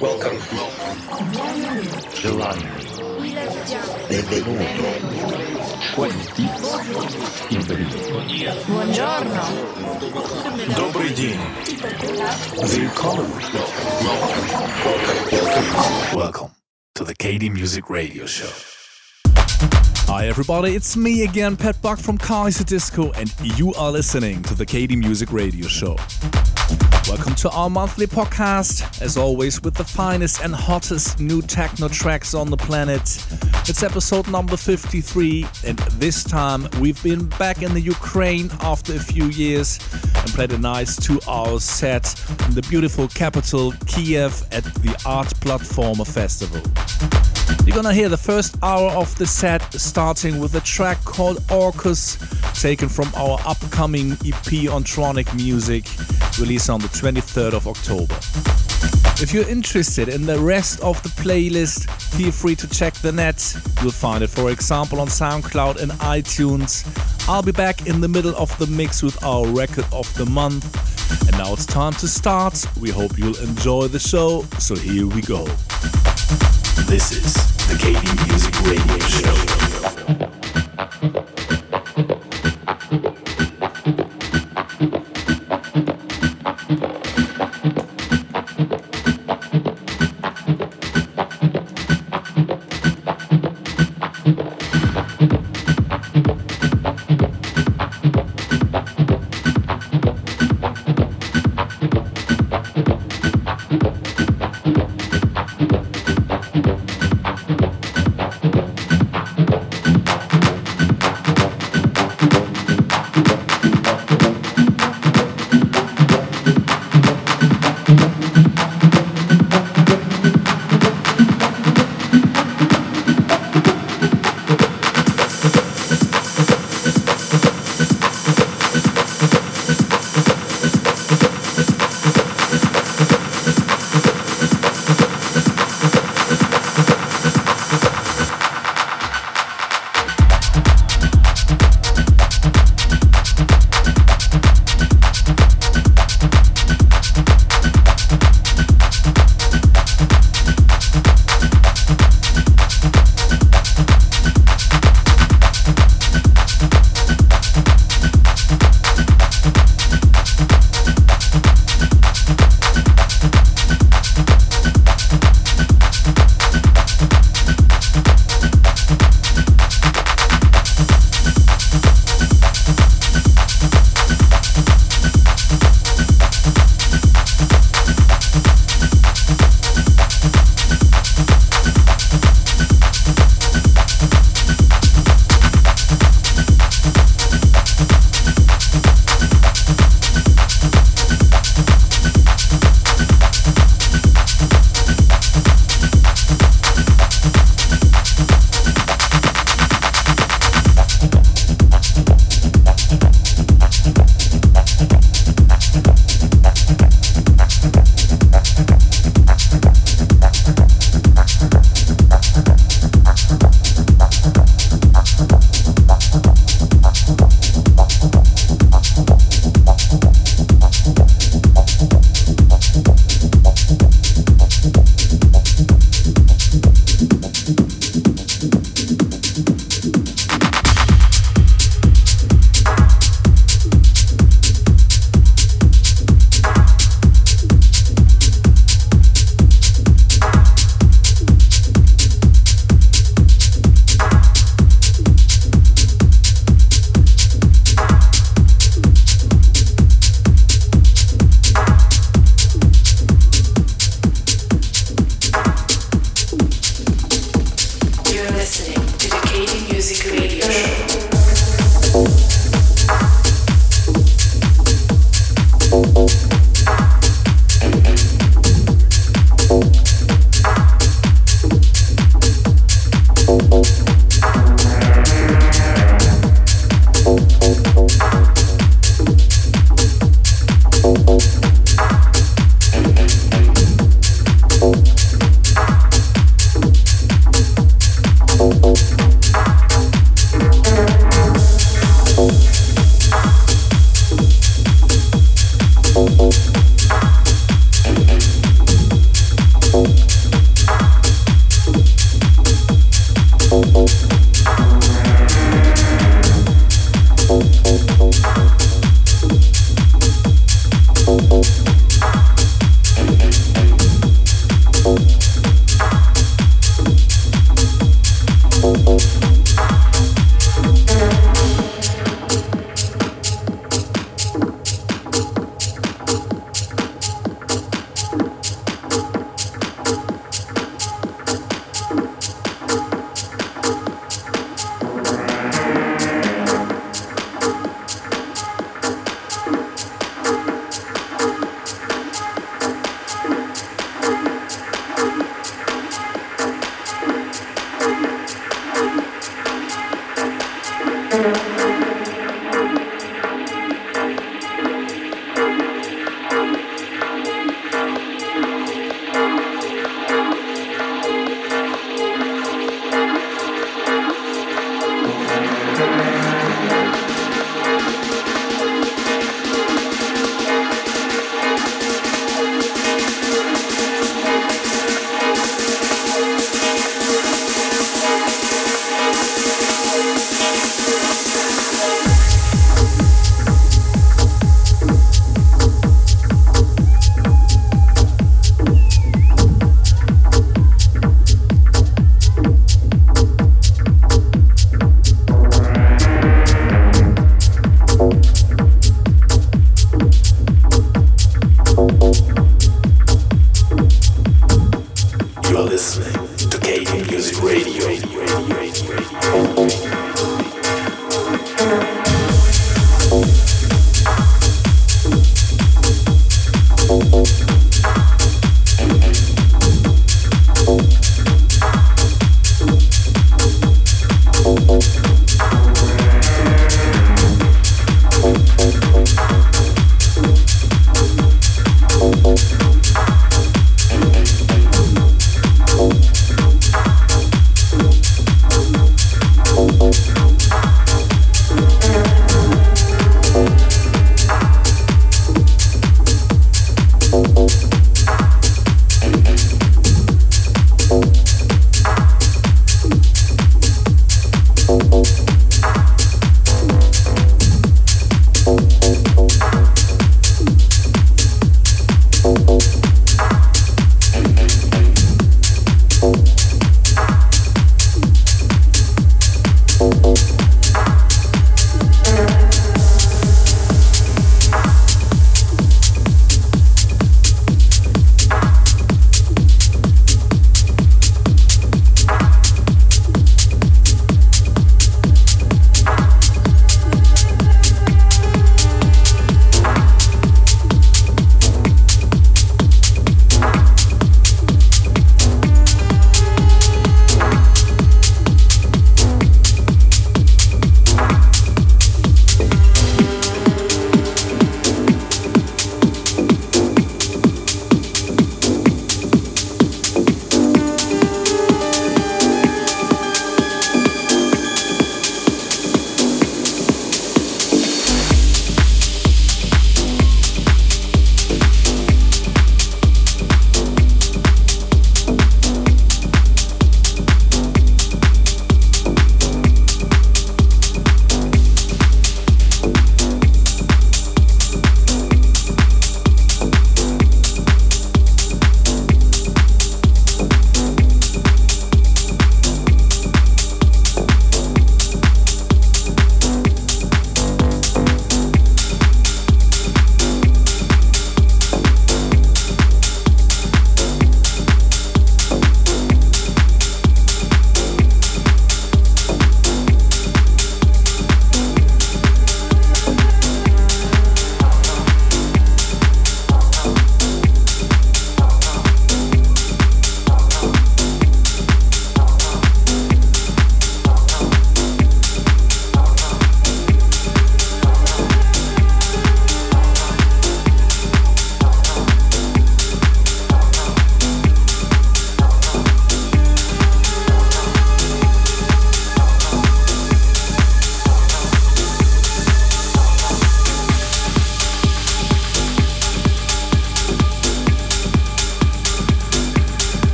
Welcome. Giovanni. Benvenuto. Quanti. Buongiorno. Добрый день. Willkommen. Welcome. Welcome to the KD Music Radio Show. Hi everybody, it's me again, Pat Buck from Kaiserdisco, and you are listening to the KD Music Radio Show. Welcome to our monthly podcast, as always, with the finest and hottest new techno tracks on the planet. It's episode number 53, and this time we've been back in the Ukraine after a few years and played a nice two hour set in the beautiful capital, Kiev, at the Art Platforma Festival. You're gonna hear the first hour of the set starting with a track called Orcus, taken from our upcoming EP on Tronic Music, released on the 23rd of October. If you're interested in the rest of the playlist, feel free to check the net. You'll find it, for example, on SoundCloud and iTunes. I'll be back in the middle of the mix with our record of the month. And now it's time to start. We hope you'll enjoy the show, so here we go. This is the KD Music Radio Show.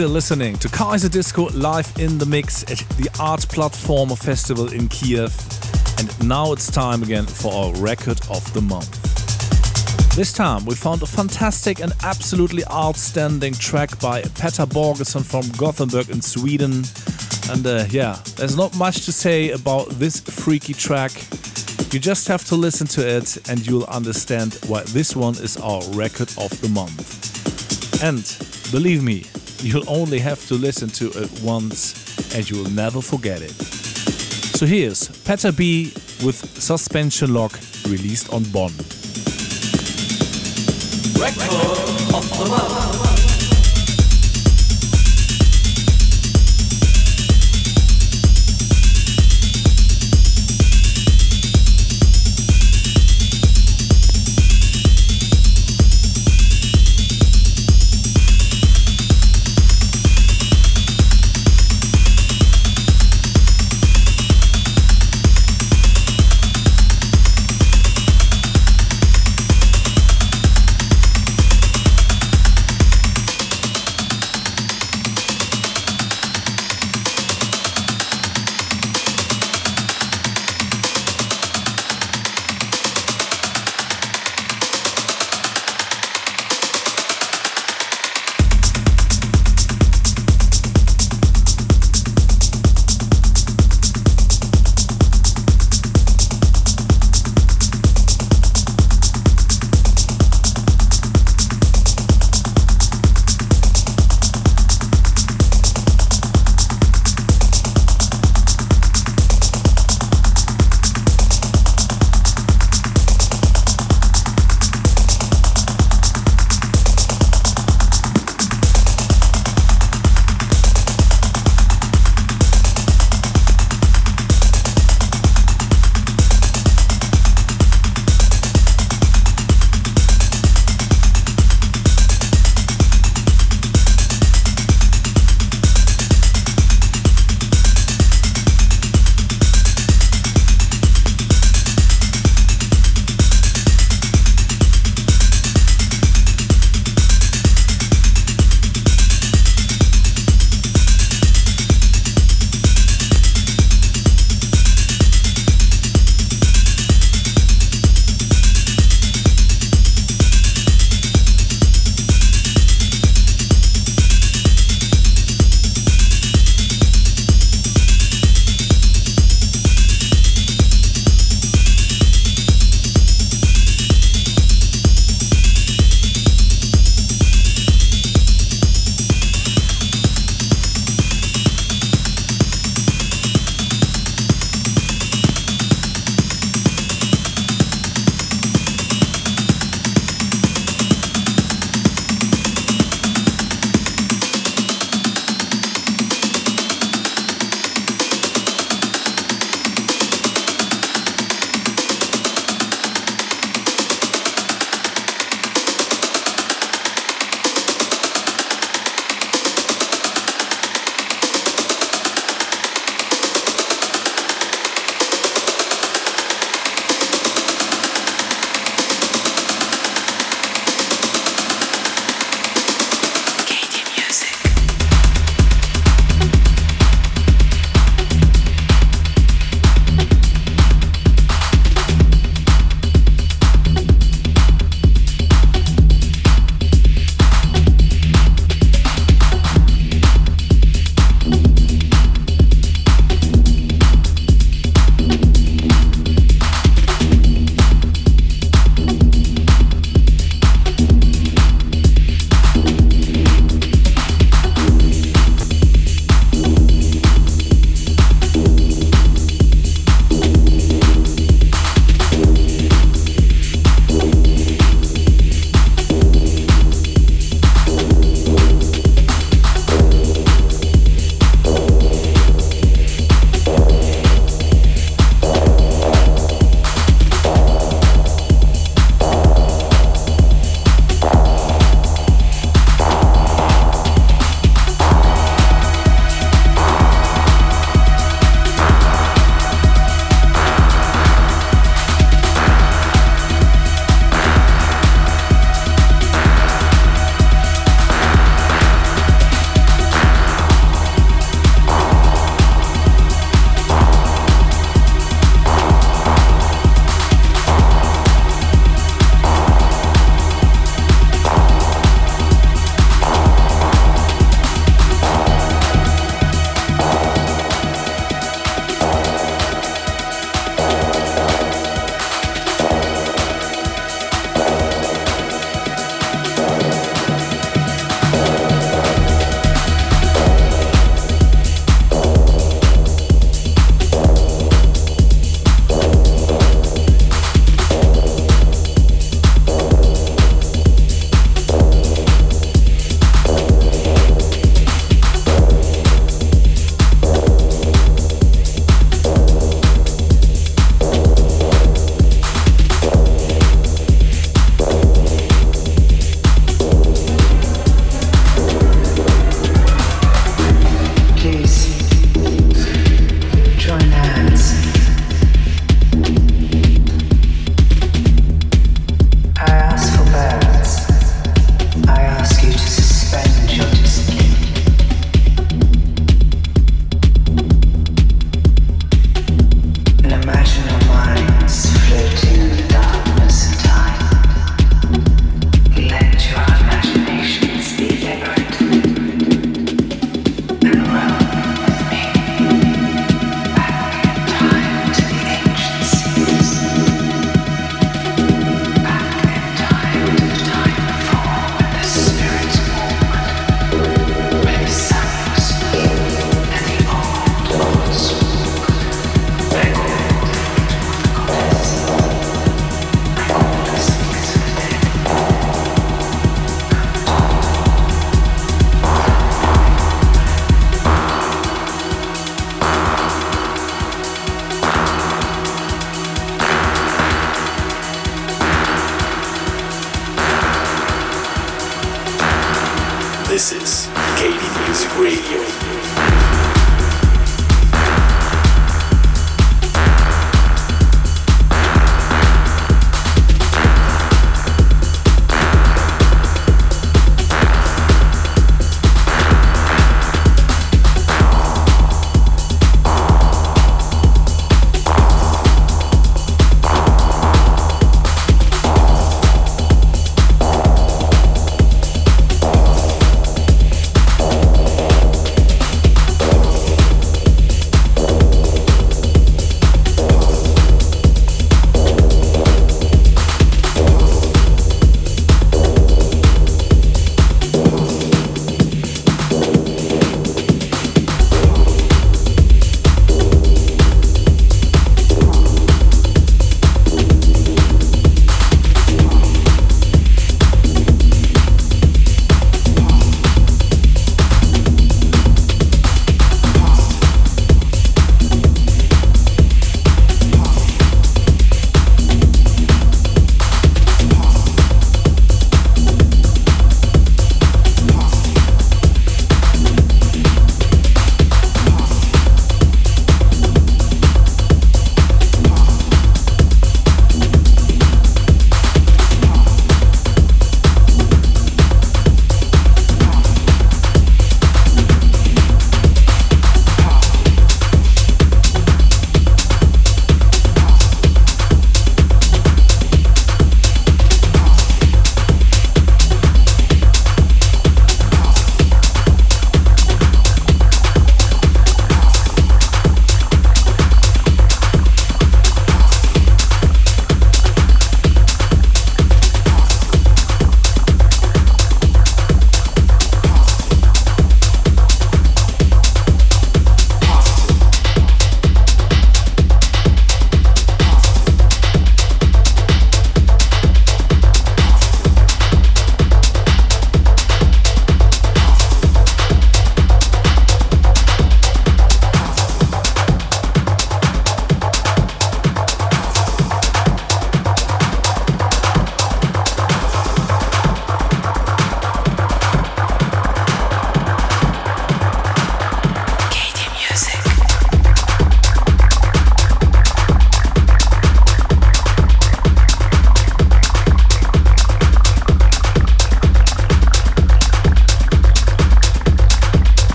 Still listening to Kaiserdisco live in the mix at the Art Platforma Festival in Kiev. And now it's time again for our record of the month. This time we found a fantastic and absolutely outstanding track by Petter Borgeson from Gothenburg in Sweden. And uh, yeah, there's not much to say about this freaky track. You just have to listen to it and you'll understand why this one is our record of the month. And believe me, you'll only have to listen to it once and you'll never forget it. So here's Petter B with Suspension Lock released on Bonn. Record of the.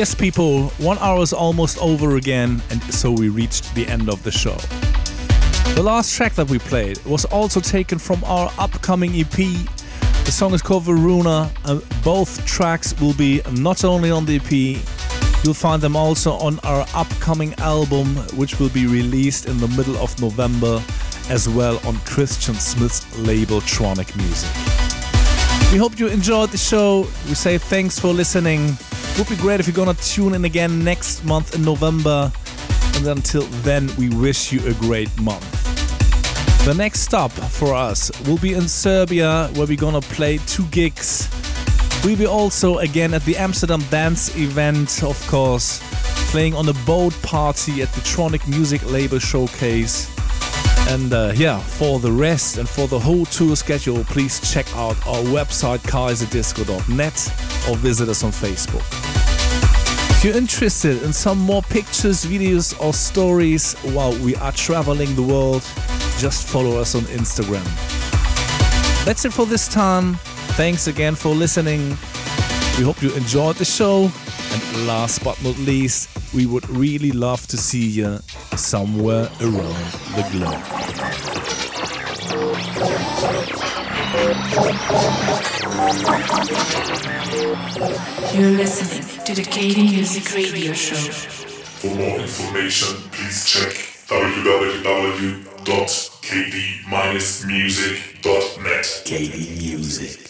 Yes, people, one hour is almost over again, and so we reached the end of the show. The last track that we played was also taken from our upcoming EP. The song is called Varuna, and both tracks will be not only on the EP, you'll find them also on our upcoming album, which will be released in the middle of November, as well on Christian Smith's label Tronic Music. We hope you enjoyed the show. We say thanks for listening. Would be great if you're gonna tune in again next month in November. And until then, we wish you a great month. The next stop for us will be in Serbia, where we're gonna play two gigs. We'll be also again at the Amsterdam Dance event, of course, playing on a boat party at the Tronic Music Label Showcase. And uh, yeah, for the rest and for the whole tour schedule, please check out our website kaiserdisco.net or visit us on Facebook. If you're interested in some more pictures, videos, or stories while we are traveling the world, just follow us on Instagram. That's it for this time. Thanks again for listening. We hope you enjoyed the show. And last but not least, we would really love to see you somewhere around the globe. You're listening to the KD Music Radio Show. For more information, please check www.kd-music.net. KD Music.